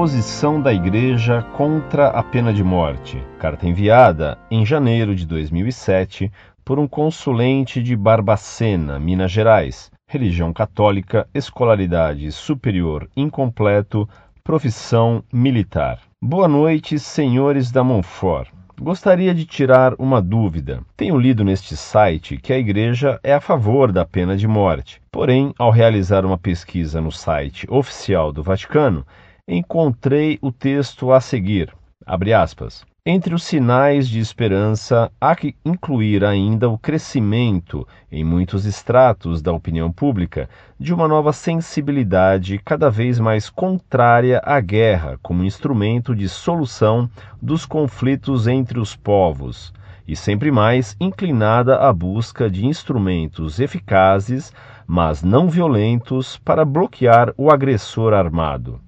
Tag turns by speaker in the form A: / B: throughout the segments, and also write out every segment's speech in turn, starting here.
A: Posição da Igreja contra a pena de morte. Carta enviada em janeiro de 2007 por um consulente de Barbacena, Minas Gerais. Religião católica, escolaridade superior incompleto, profissão militar. Boa noite, senhores da Monfort. Gostaria de tirar uma dúvida. Tenho lido neste site que a Igreja é a favor da pena de morte. Porém, ao realizar uma pesquisa no site oficial do Vaticano, encontrei o texto a seguir. Aspas. Entre os sinais de esperança, há que incluir ainda o crescimento, em muitos estratos da opinião pública, de uma nova sensibilidade cada vez mais contrária à guerra como instrumento de solução dos conflitos entre os povos, e sempre mais inclinada à busca de instrumentos eficazes, mas não violentos, para bloquear o agressor armado.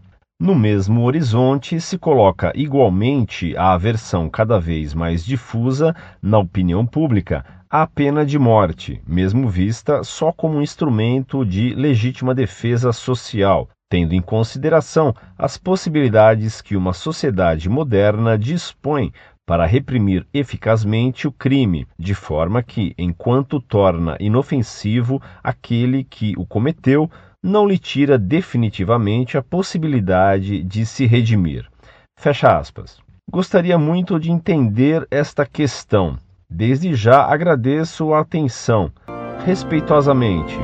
A: No mesmo horizonte se coloca igualmente a aversão cada vez mais difusa na opinião pública à pena de morte, mesmo vista só como um instrumento de legítima defesa social, tendo em consideração as possibilidades que uma sociedade moderna dispõe para reprimir eficazmente o crime, de forma que, enquanto torna inofensivo aquele que o cometeu, não lhe tira definitivamente a possibilidade de se redimir. Fecha aspas. Gostaria muito de entender esta questão. Desde já agradeço a atenção. Respeitosamente.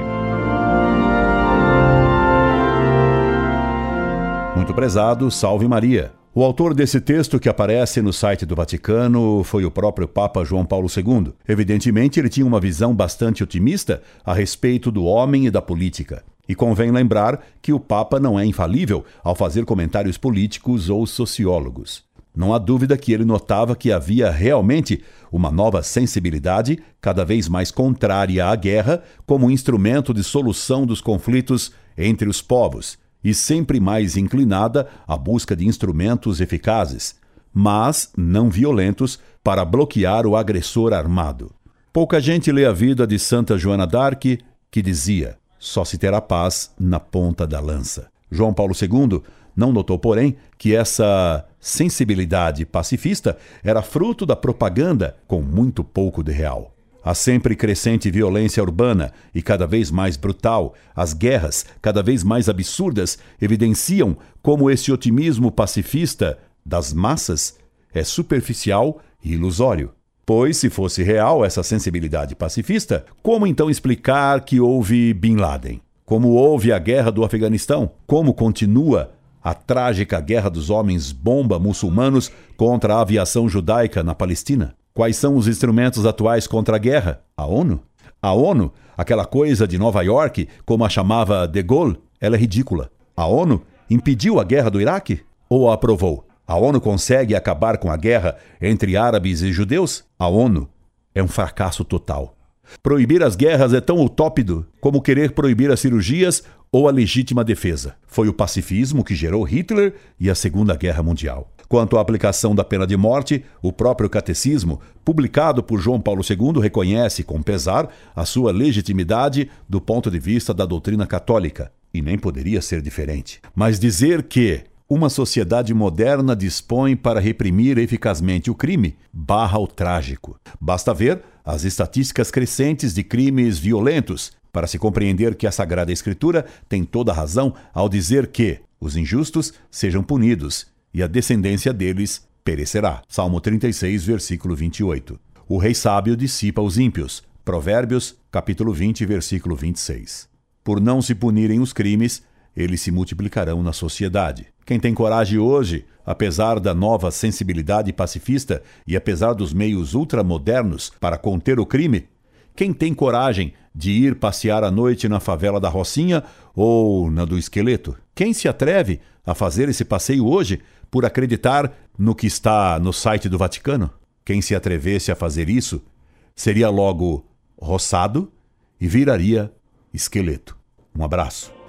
B: Muito prezado, salve Maria. O autor desse texto que aparece no site do Vaticano foi o próprio Papa João Paulo II. Evidentemente, ele tinha uma visão bastante otimista a respeito do homem e da política. E convém lembrar que o Papa não é infalível ao fazer comentários políticos ou sociólogos. Não há dúvida que ele notava que havia realmente uma nova sensibilidade, cada vez mais contrária à guerra, como instrumento de solução dos conflitos entre os povos, e sempre mais inclinada à busca de instrumentos eficazes, mas não violentos, para bloquear o agressor armado. Pouca gente lê a vida de Santa Joana d'Arc, que dizia: só se terá paz na ponta da lança. João Paulo II não notou, porém, que essa sensibilidade pacifista era fruto da propaganda com muito pouco de real. A sempre crescente violência urbana e cada vez mais brutal, as guerras cada vez mais absurdas evidenciam como esse otimismo pacifista das massas é superficial e ilusório. Pois, se fosse real essa sensibilidade pacifista, como então explicar que houve Bin Laden? Como houve a guerra do Afeganistão? Como continua a trágica guerra dos homens bomba muçulmanos contra a aviação judaica na Palestina? Quais são os instrumentos atuais contra a guerra? A ONU? A ONU, aquela coisa de Nova York, como a chamava De Gaulle, ela é ridícula. A ONU impediu a guerra do Iraque? Ou a aprovou? A ONU consegue acabar com a guerra entre árabes e judeus? A ONU é um fracasso total. Proibir as guerras é tão utópido como querer proibir as cirurgias ou a legítima defesa. Foi o pacifismo que gerou Hitler e a Segunda Guerra Mundial. Quanto à aplicação da pena de morte, o próprio catecismo, publicado por João Paulo II, reconhece com pesar a sua legitimidade do ponto de vista da doutrina católica. E nem poderia ser diferente. Mas dizer que uma sociedade moderna dispõe para reprimir eficazmente o crime, barra o trágico. Basta ver as estatísticas crescentes de crimes violentos para se compreender que a Sagrada Escritura tem toda a razão ao dizer que os injustos sejam punidos e a descendência deles perecerá. Salmo 36, versículo 28. O rei sábio dissipa os ímpios. Provérbios, capítulo 20, versículo 26. Por não se punirem os crimes, eles se multiplicarão na sociedade. Quem tem coragem hoje, apesar da nova sensibilidade pacifista e apesar dos meios ultramodernos para conter o crime, quem tem coragem de ir passear à noite na favela da Rocinha ou na do Esqueleto? Quem se atreve a fazer esse passeio hoje por acreditar no que está no site do Vaticano? Quem se atrevesse a fazer isso seria logo roçado e viraria esqueleto. Um abraço.